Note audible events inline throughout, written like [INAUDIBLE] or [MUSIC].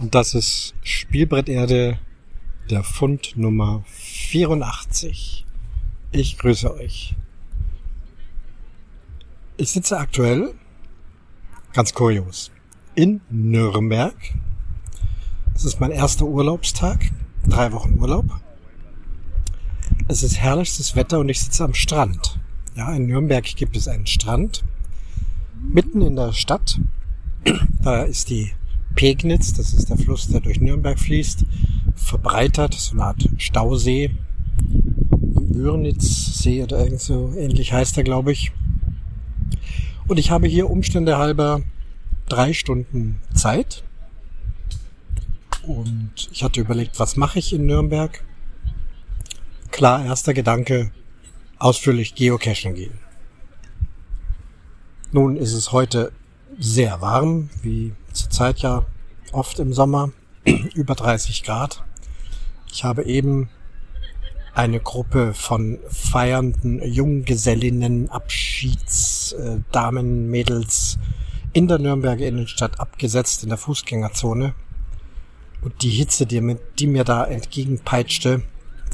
Und das ist Spielbretterde, der Fund Nummer 84. Ich grüße euch. Ich sitze aktuell, ganz kurios, in Nürnberg. Es ist mein erster Urlaubstag, drei Wochen Urlaub. Es ist herrlichstes Wetter und ich sitze am Strand. Ja, in Nürnberg gibt es einen Strand. Mitten in der Stadt. [CLEARS THROAT] Da ist die Pegnitz, das ist der Fluss, der durch Nürnberg fließt, verbreitert, so eine Art Stausee. Würnitzsee oder irgend so ähnlich heißt er, glaube ich. Und ich habe hier Umstände halber drei Stunden Zeit. Und ich hatte überlegt, was mache ich in Nürnberg? Klar, erster Gedanke, ausführlich geocachen gehen. Nun ist es heute sehr warm, wie zurzeit ja oft im Sommer, [CLEARS THROAT] über 30 Grad. Ich habe eben eine Gruppe von feiernden Junggesellinnen, Abschiedsdamen, Mädels in der Nürnberger Innenstadt abgesetzt in der Fußgängerzone. Und die Hitze, die mir, die mir da entgegenpeitschte,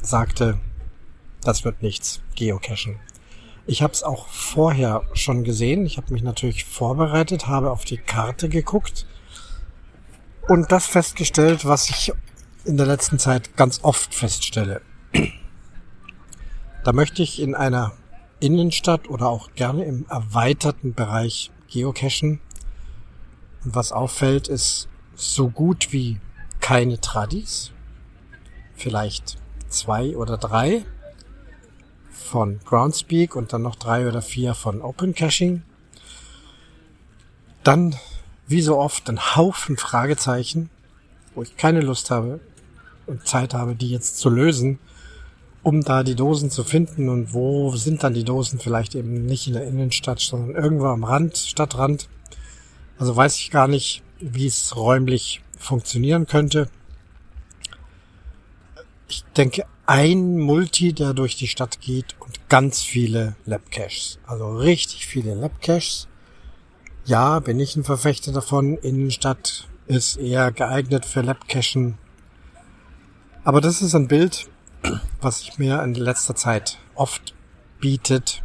sagte, das wird nichts, geocachen. Ich habe es auch vorher schon gesehen. Ich habe mich natürlich vorbereitet, habe auf die Karte geguckt und das festgestellt, was ich in der letzten Zeit ganz oft feststelle. Da möchte ich in einer Innenstadt oder auch gerne im erweiterten Bereich geocachen. Und was auffällt, ist so gut wie keine Tradis. Vielleicht zwei oder drei von Groundspeak und dann noch drei oder vier von Open Caching. Dann, wie so oft, ein Haufen Fragezeichen, wo ich keine Lust habe und Zeit habe, die jetzt zu lösen um da die Dosen zu finden. Und wo sind dann die Dosen? Vielleicht eben nicht in der Innenstadt, sondern irgendwo am Rand, Stadtrand. Also weiß ich gar nicht, wie es räumlich funktionieren könnte. Ich denke, ein Multi, der durch die Stadt geht und ganz viele Labcaches. Also richtig viele Labcaches. Ja, bin ich ein Verfechter davon. Innenstadt ist eher geeignet für Labcachen. Aber das ist ein Bild, was sich mir in letzter Zeit oft bietet.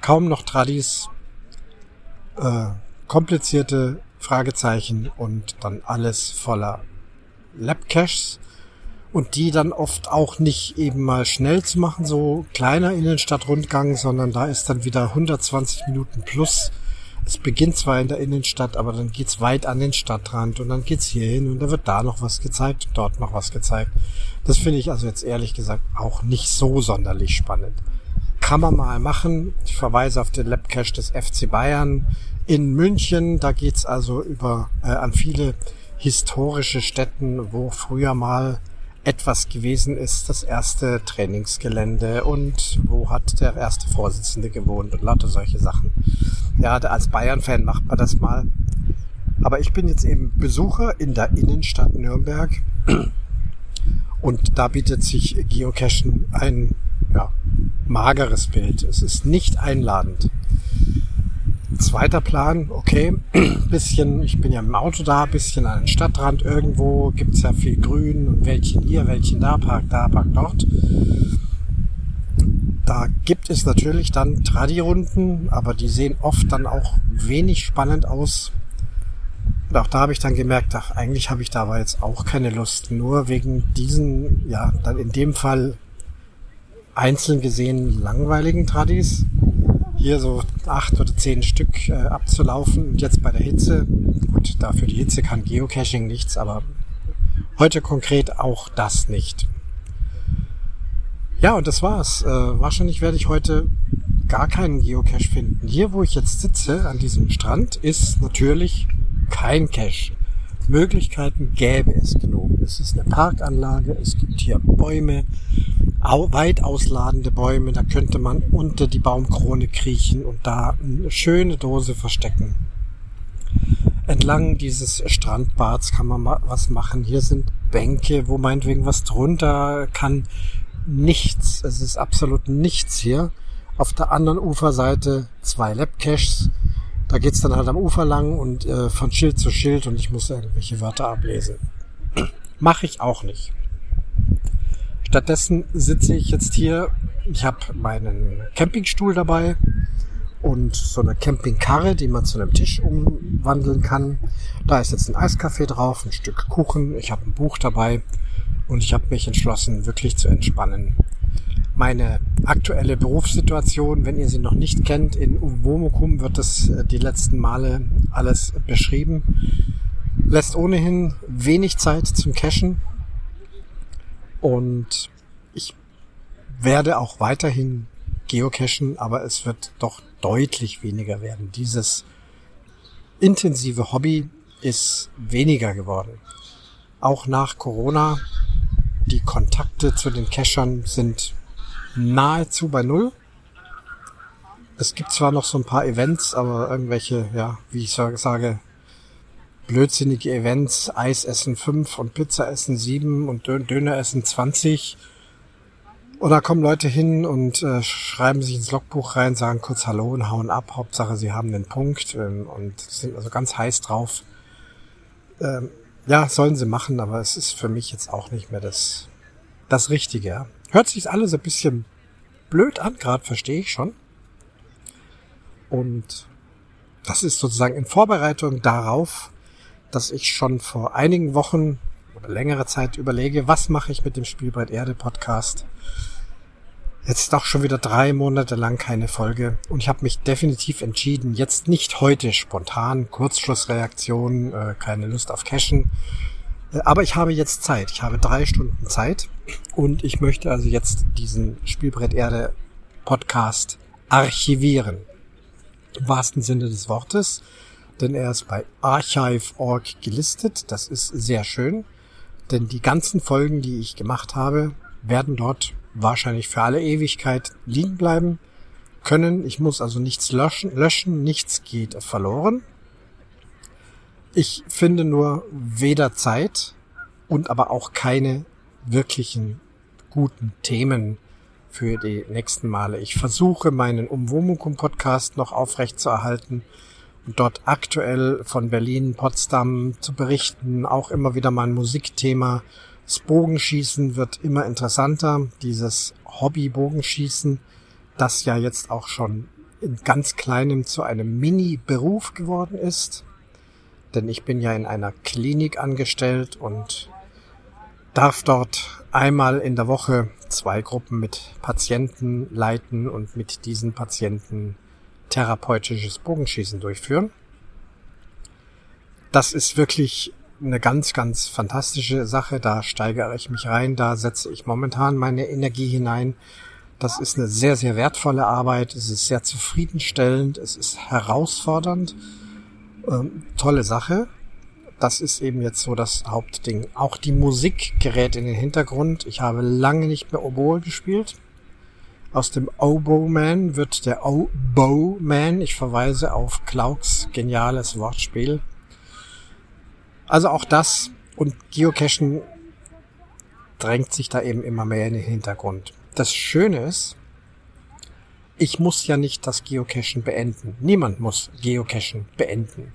Kaum noch Tradis, äh, komplizierte Fragezeichen und dann alles voller Labcaches und die dann oft auch nicht eben mal schnell zu machen, so kleiner Innenstadtrundgang, sondern da ist dann wieder 120 Minuten plus es beginnt zwar in der Innenstadt, aber dann geht's weit an den Stadtrand und dann geht's hier hin und da wird da noch was gezeigt dort noch was gezeigt. Das finde ich also jetzt ehrlich gesagt auch nicht so sonderlich spannend. Kann man mal machen. Ich verweise auf den Labcache des FC Bayern in München. Da geht's also über äh, an viele historische Städten, wo früher mal etwas gewesen ist, das erste Trainingsgelände und wo hat der erste Vorsitzende gewohnt und lauter solche Sachen. Ja, als Bayern-Fan macht man das mal. Aber ich bin jetzt eben Besucher in der Innenstadt Nürnberg und da bietet sich Geocachen ein ja, mageres Bild. Es ist nicht einladend. Zweiter Plan, okay, [CLEARS THROAT] bisschen, ich bin ja im Auto da, bisschen an den Stadtrand irgendwo, gibt's ja viel Grün und Wäldchen hier, Wäldchen da, Park da, Park dort. Da gibt es natürlich dann Tradi-Runden, aber die sehen oft dann auch wenig spannend aus. Und auch da habe ich dann gemerkt, ach, eigentlich habe ich da aber jetzt auch keine Lust. Nur wegen diesen, ja, dann in dem Fall einzeln gesehen langweiligen Tradis. Hier so acht oder zehn Stück äh, abzulaufen. Und jetzt bei der Hitze, gut, dafür die Hitze kann Geocaching nichts, aber heute konkret auch das nicht. Ja, und das war's. Äh, wahrscheinlich werde ich heute gar keinen Geocache finden. Hier, wo ich jetzt sitze, an diesem Strand, ist natürlich kein Cache. Möglichkeiten gäbe es genug. Es ist eine Parkanlage, es gibt hier Bäume, weit ausladende Bäume, da könnte man unter die Baumkrone kriechen und da eine schöne Dose verstecken. Entlang dieses Strandbads kann man was machen. Hier sind Bänke, wo meinetwegen was drunter kann nichts. Es ist absolut nichts hier. Auf der anderen Uferseite zwei Labcaches. Da geht's dann halt am Ufer lang und äh, von Schild zu Schild und ich muss irgendwelche Wörter ablesen. [CLEARS THROAT] Mache ich auch nicht. Stattdessen sitze ich jetzt hier. Ich habe meinen Campingstuhl dabei und so eine Campingkarre, die man zu einem Tisch umwandeln kann. Da ist jetzt ein Eiskaffee drauf, ein Stück Kuchen, ich habe ein Buch dabei und ich habe mich entschlossen, wirklich zu entspannen. Meine aktuelle Berufssituation, wenn ihr sie noch nicht kennt, in Uwomukum wird es äh, die letzten Male alles beschrieben, lässt ohnehin wenig Zeit zum Cashen und ich werde auch weiterhin geocachen, aber es wird doch deutlich weniger werden. Dieses intensive Hobby ist weniger geworden. Auch nach Corona, die Kontakte zu den Cachern sind nahezu bei Null. Es gibt zwar noch so ein paar Events, aber irgendwelche, ja, wie ich sage, blödsinnige Events, Eis essen 5 und Pizza essen 7 und Döner essen 20 oder kommen Leute hin und äh, schreiben sich ins Logbuch rein, sagen kurz Hallo und hauen ab. Hauptsache, sie haben den Punkt ähm, und sind also ganz heiß drauf. Ähm, ja, sollen sie machen, aber es ist für mich jetzt auch nicht mehr das, das Richtige. Hört sich alles ein bisschen blöd an, gerade verstehe ich schon. Und das ist sozusagen in Vorbereitung darauf, dass ich schon vor einigen Wochen oder längere Zeit überlege, was mache ich mit dem Spielbrett Erde Podcast Jetzt doch schon wieder drei Monate lang keine Folge und ich habe mich definitiv entschieden, jetzt nicht heute spontan, Kurzschlussreaktion, äh, keine Lust auf Cashen, äh, aber ich habe jetzt Zeit. Ich habe drei Stunden Zeit und ich möchte also jetzt diesen Spielbrett Erde Podcast archivieren. Im wahrsten Sinne des Wortes, denn er ist bei archive.org gelistet. Das ist sehr schön, denn die ganzen Folgen, die ich gemacht habe, werden dort wahrscheinlich für alle Ewigkeit liegen bleiben können. Ich muss also nichts löschen, löschen nichts geht verloren. Ich finde nur weder Zeit und aber auch keine wirklichen guten Themen für die nächsten Male. Ich versuche meinen Umwomukum Podcast noch aufrecht zu erhalten dort aktuell von Berlin, Potsdam zu berichten, auch immer wieder mal ein Musikthema das Bogenschießen wird immer interessanter. Dieses Hobby-Bogenschießen, das ja jetzt auch schon in ganz kleinem zu einem Mini-Beruf geworden ist. Denn ich bin ja in einer Klinik angestellt und darf dort einmal in der Woche zwei Gruppen mit Patienten leiten und mit diesen Patienten therapeutisches Bogenschießen durchführen. Das ist wirklich eine ganz, ganz fantastische Sache. Da steigere ich mich rein, da setze ich momentan meine Energie hinein. Das ist eine sehr, sehr wertvolle Arbeit. Es ist sehr zufriedenstellend. Es ist herausfordernd. Ähm, tolle Sache. Das ist eben jetzt so das Hauptding. Auch die Musik gerät in den Hintergrund. Ich habe lange nicht mehr Oboe gespielt. Aus dem Oboe Man wird der Oboe Man. Ich verweise auf Klauks geniales Wortspiel. Also auch das und Geocachen drängt sich da eben immer mehr in den Hintergrund. Das Schöne ist, ich muss ja nicht das Geocachen beenden. Niemand muss Geocachen beenden.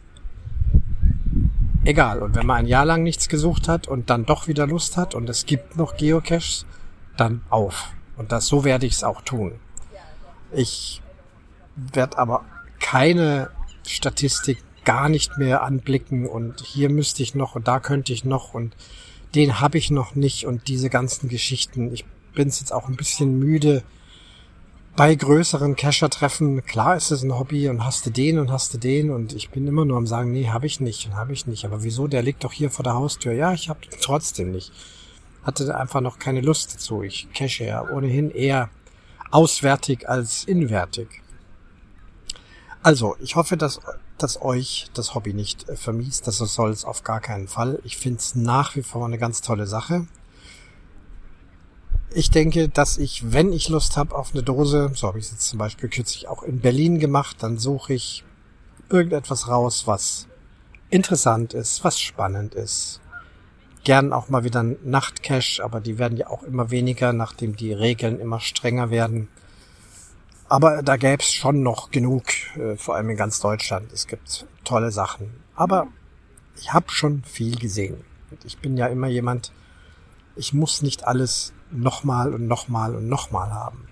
Egal. Und wenn man ein Jahr lang nichts gesucht hat und dann doch wieder Lust hat und es gibt noch Geocaches, dann auf. Und das, so werde ich es auch tun. Ich werde aber keine Statistik gar nicht mehr anblicken und hier müsste ich noch und da könnte ich noch und den habe ich noch nicht und diese ganzen Geschichten. Ich bin jetzt auch ein bisschen müde bei größeren Cacher-Treffen. Klar ist es ein Hobby und hast du den und hast du den und ich bin immer nur am sagen, nee, habe ich nicht und habe ich nicht. Aber wieso? Der liegt doch hier vor der Haustür. Ja, ich habe trotzdem nicht. Hatte einfach noch keine Lust dazu. Ich cache ja ohnehin eher auswärtig als inwärtig. Also, ich hoffe, dass dass euch das Hobby nicht äh, vermiest. Das soll es auf gar keinen Fall. Ich finde es nach wie vor eine ganz tolle Sache. Ich denke, dass ich, wenn ich Lust habe auf eine Dose, so habe ich es jetzt zum Beispiel kürzlich auch in Berlin gemacht, dann suche ich irgendetwas raus, was interessant ist, was spannend ist. Gern auch mal wieder ein Nachtcash, aber die werden ja auch immer weniger, nachdem die Regeln immer strenger werden. Aber da gäbe es schon noch genug, äh, vor allem in ganz Deutschland. Es gibt tolle Sachen. Aber ich habe schon viel gesehen. Und ich bin ja immer jemand, ich muss nicht alles nochmal und nochmal und nochmal haben.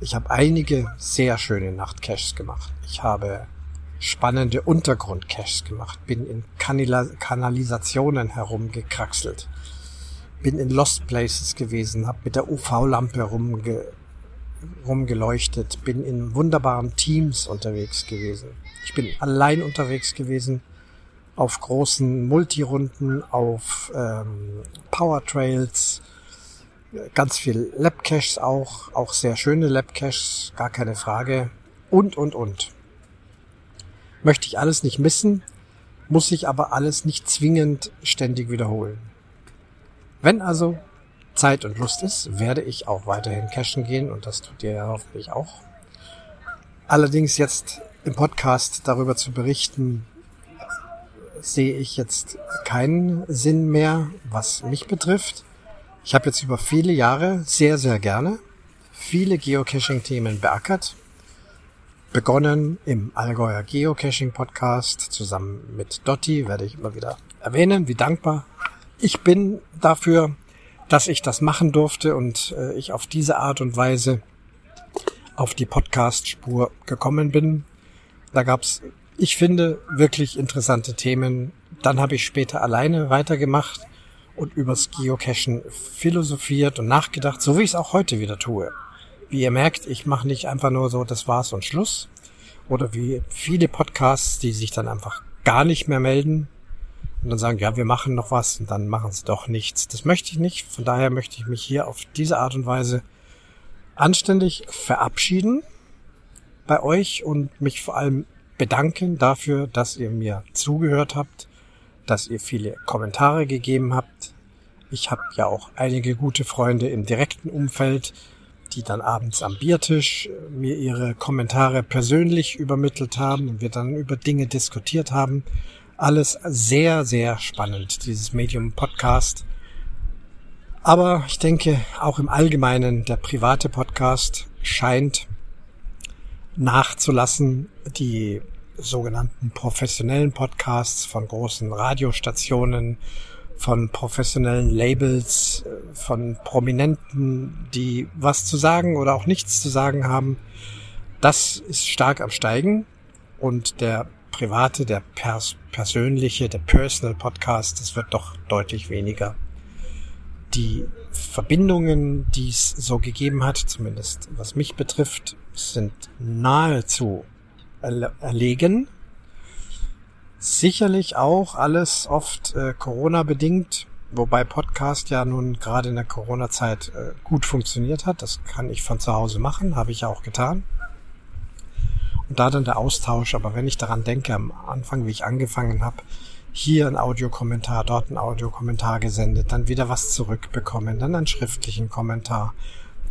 Ich habe einige sehr schöne Nachtcaches gemacht. Ich habe spannende Untergrundcaches gemacht, bin in Kanila Kanalisationen herumgekraxelt, bin in Lost Places gewesen, habe mit der UV-Lampe rumge rumgeleuchtet, bin in wunderbaren Teams unterwegs gewesen. Ich bin allein unterwegs gewesen, auf großen Multirunden, auf ähm, Powertrails, ganz viel Labcaches auch, auch sehr schöne Labcaches, gar keine Frage. Und, und, und. Möchte ich alles nicht missen, muss ich aber alles nicht zwingend ständig wiederholen. Wenn also Zeit und Lust ist, werde ich auch weiterhin cashen gehen und das tut ihr ja hoffentlich auch. Allerdings jetzt im Podcast darüber zu berichten, sehe ich jetzt keinen Sinn mehr, was mich betrifft. Ich habe jetzt über viele Jahre sehr, sehr gerne viele Geocaching-Themen beackert. Begonnen im Allgäuer Geocaching-Podcast zusammen mit Dotti, werde ich immer wieder erwähnen, wie dankbar ich bin dafür, dass ich das machen durfte und äh, ich auf diese Art und Weise auf die Podcast-Spur gekommen bin. Da gab's, ich finde, wirklich interessante Themen. Dann habe ich später alleine weitergemacht und übers Geocachen philosophiert und nachgedacht, so wie ich es auch heute wieder tue. Wie ihr merkt, ich mache nicht einfach nur so, das war's und Schluss. Oder wie viele Podcasts, die sich dann einfach gar nicht mehr melden und dann sagen, ja, wir machen noch was und dann machen sie doch nichts. Das möchte ich nicht. Von daher möchte ich mich hier auf diese Art und Weise anständig verabschieden bei euch und mich vor allem bedanken dafür, dass ihr mir zugehört habt dass ihr viele Kommentare gegeben habt. Ich habe ja auch einige gute Freunde im direkten Umfeld, die dann abends am Biertisch äh, mir ihre Kommentare persönlich übermittelt haben und wir dann über Dinge diskutiert haben. Alles sehr, sehr spannend, dieses Medium Podcast. Aber ich denke, auch im Allgemeinen, der private Podcast scheint nachzulassen. Die sogenannten professionellen Podcasts von großen Radiostationen, von professionellen Labels, äh, von Prominenten, die was zu sagen oder auch nichts zu sagen haben. Das ist stark am Steigen und der private, der pers persönliche, der Personal Podcast, das wird doch deutlich weniger. Die Verbindungen, die es so gegeben hat, zumindest was mich betrifft, sind nahezu erlegen. Sicherlich auch alles oft äh, Corona-bedingt, wobei Podcast ja nun gerade in der Corona-Zeit äh, gut funktioniert hat. Das kann ich von zu Hause machen, habe ich ja auch getan. Und da dann der Austausch, aber wenn ich daran denke, am Anfang, wie ich angefangen habe, hier ein Audiokommentar, dort ein Audiokommentar gesendet, dann wieder was zurückbekommen, dann einen schriftlichen Kommentar,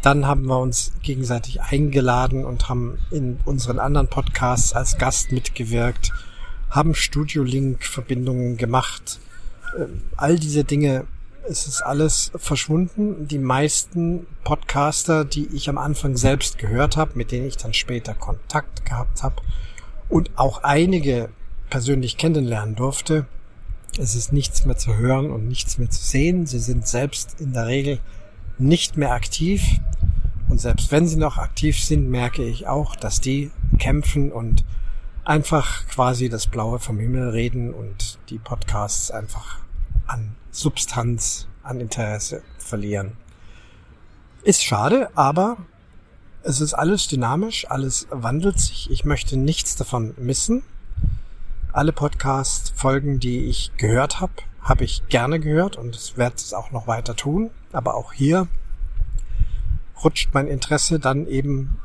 dann haben wir uns gegenseitig eingeladen und haben in unseren anderen Podcasts als Gast mitgewirkt, haben Studio-Link-Verbindungen gemacht. Ähm, all diese Dinge, es ist alles verschwunden. Die meisten Podcaster, die ich am Anfang selbst gehört habe, mit denen ich dann später Kontakt gehabt habe und auch einige persönlich kennenlernen durfte, es ist nichts mehr zu hören und nichts mehr zu sehen. Sie sind selbst in der Regel nicht mehr aktiv. Und selbst wenn sie noch aktiv sind, merke ich auch, dass die kämpfen und einfach quasi das Blaue vom Himmel reden und die Podcasts einfach an Substanz, an Interesse verlieren. Ist schade, aber es ist alles dynamisch, alles wandelt sich. Ich möchte nichts davon missen. Alle Podcast-Folgen, die ich gehört habe, habe ich gerne gehört und werde es auch noch weiter tun. Aber auch hier rutscht mein Interesse dann eben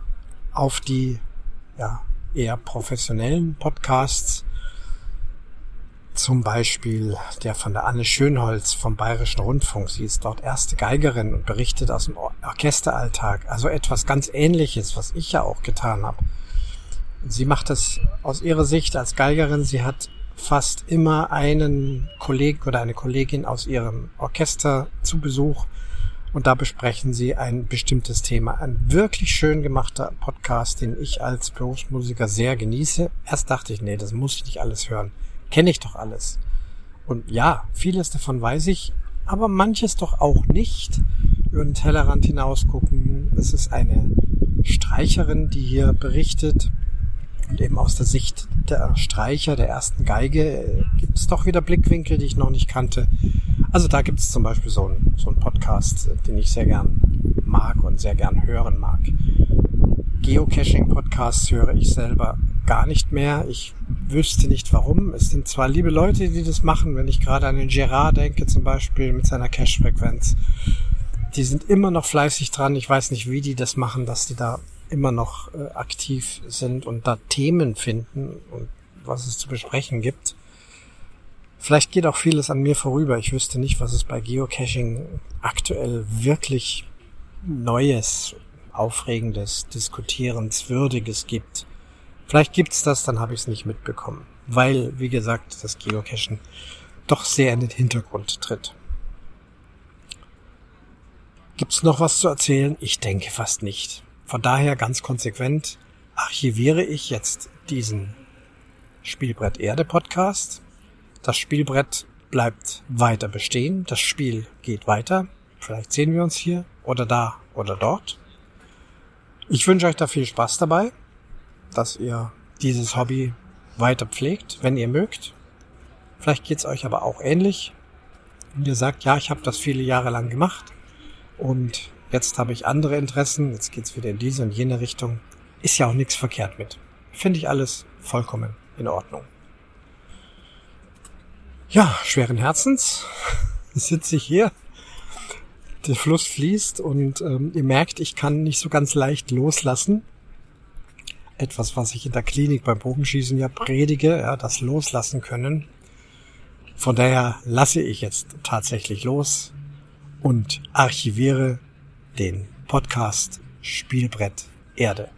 auf die ja, eher professionellen Podcasts. Zum Beispiel der von der Anne Schönholz vom Bayerischen Rundfunk. Sie ist dort erste Geigerin und berichtet aus dem Orchesteralltag. Also etwas ganz Ähnliches, was ich ja auch getan habe. Sie macht das aus ihrer Sicht als Geigerin. Sie hat fast immer einen Kollegen oder eine Kollegin aus ihrem Orchester zu Besuch und da besprechen sie ein bestimmtes Thema. Ein wirklich schön gemachter Podcast, den ich als Berufsmusiker sehr genieße. Erst dachte ich, nee, das muss ich nicht alles hören. Kenne ich doch alles. Und ja, vieles davon weiß ich, aber manches doch auch nicht. Über den Tellerrand hinausgucken. Es ist eine Streicherin, die hier berichtet. Und eben aus der Sicht der Streicher der ersten Geige gibt es doch wieder Blickwinkel, die ich noch nicht kannte. Also da gibt es zum Beispiel so einen so einen Podcast, den ich sehr gern mag und sehr gern hören mag. Geocaching-Podcasts höre ich selber gar nicht mehr. Ich wüsste nicht warum. Es sind zwar liebe Leute, die das machen, wenn ich gerade an den Gerard denke, zum Beispiel mit seiner Cache-Frequenz. Die sind immer noch fleißig dran. Ich weiß nicht, wie die das machen, dass die da immer noch äh, aktiv sind und da Themen finden und was es zu besprechen gibt. Vielleicht geht auch vieles an mir vorüber. Ich wüsste nicht, was es bei Geocaching aktuell wirklich Neues, Aufregendes, Diskutierenswürdiges gibt. Vielleicht gibt's das, dann habe ich es nicht mitbekommen. Weil, wie gesagt, das Geocachen doch sehr in den Hintergrund tritt. Gibt's noch was zu erzählen? Ich denke fast nicht. Von daher ganz konsequent archiviere ich jetzt diesen Spielbrett Erde Podcast. Das Spielbrett bleibt weiter bestehen. Das Spiel geht weiter. Vielleicht sehen wir uns hier oder da oder dort. Ich wünsche euch da viel Spaß dabei dass ihr dieses Hobby weiter pflegt, wenn ihr mögt. Vielleicht geht's euch aber auch ähnlich. Und ihr sagt, ja, ich habe das viele Jahre lang gemacht und jetzt habe ich andere Interessen, jetzt geht's wieder in diese und jene Richtung. Ist ja auch nichts verkehrt mit. Finde ich alles vollkommen in Ordnung. Ja, schweren Herzens [LAUGHS] sitze ich hier. Der Fluss fließt und ähm, ihr merkt, ich kann nicht so ganz leicht loslassen etwas, was ich in der Klinik beim Bogenschießen ja predige, ja, das loslassen können. Von daher lasse ich jetzt tatsächlich los und archiviere den Podcast Spielbrett Erde.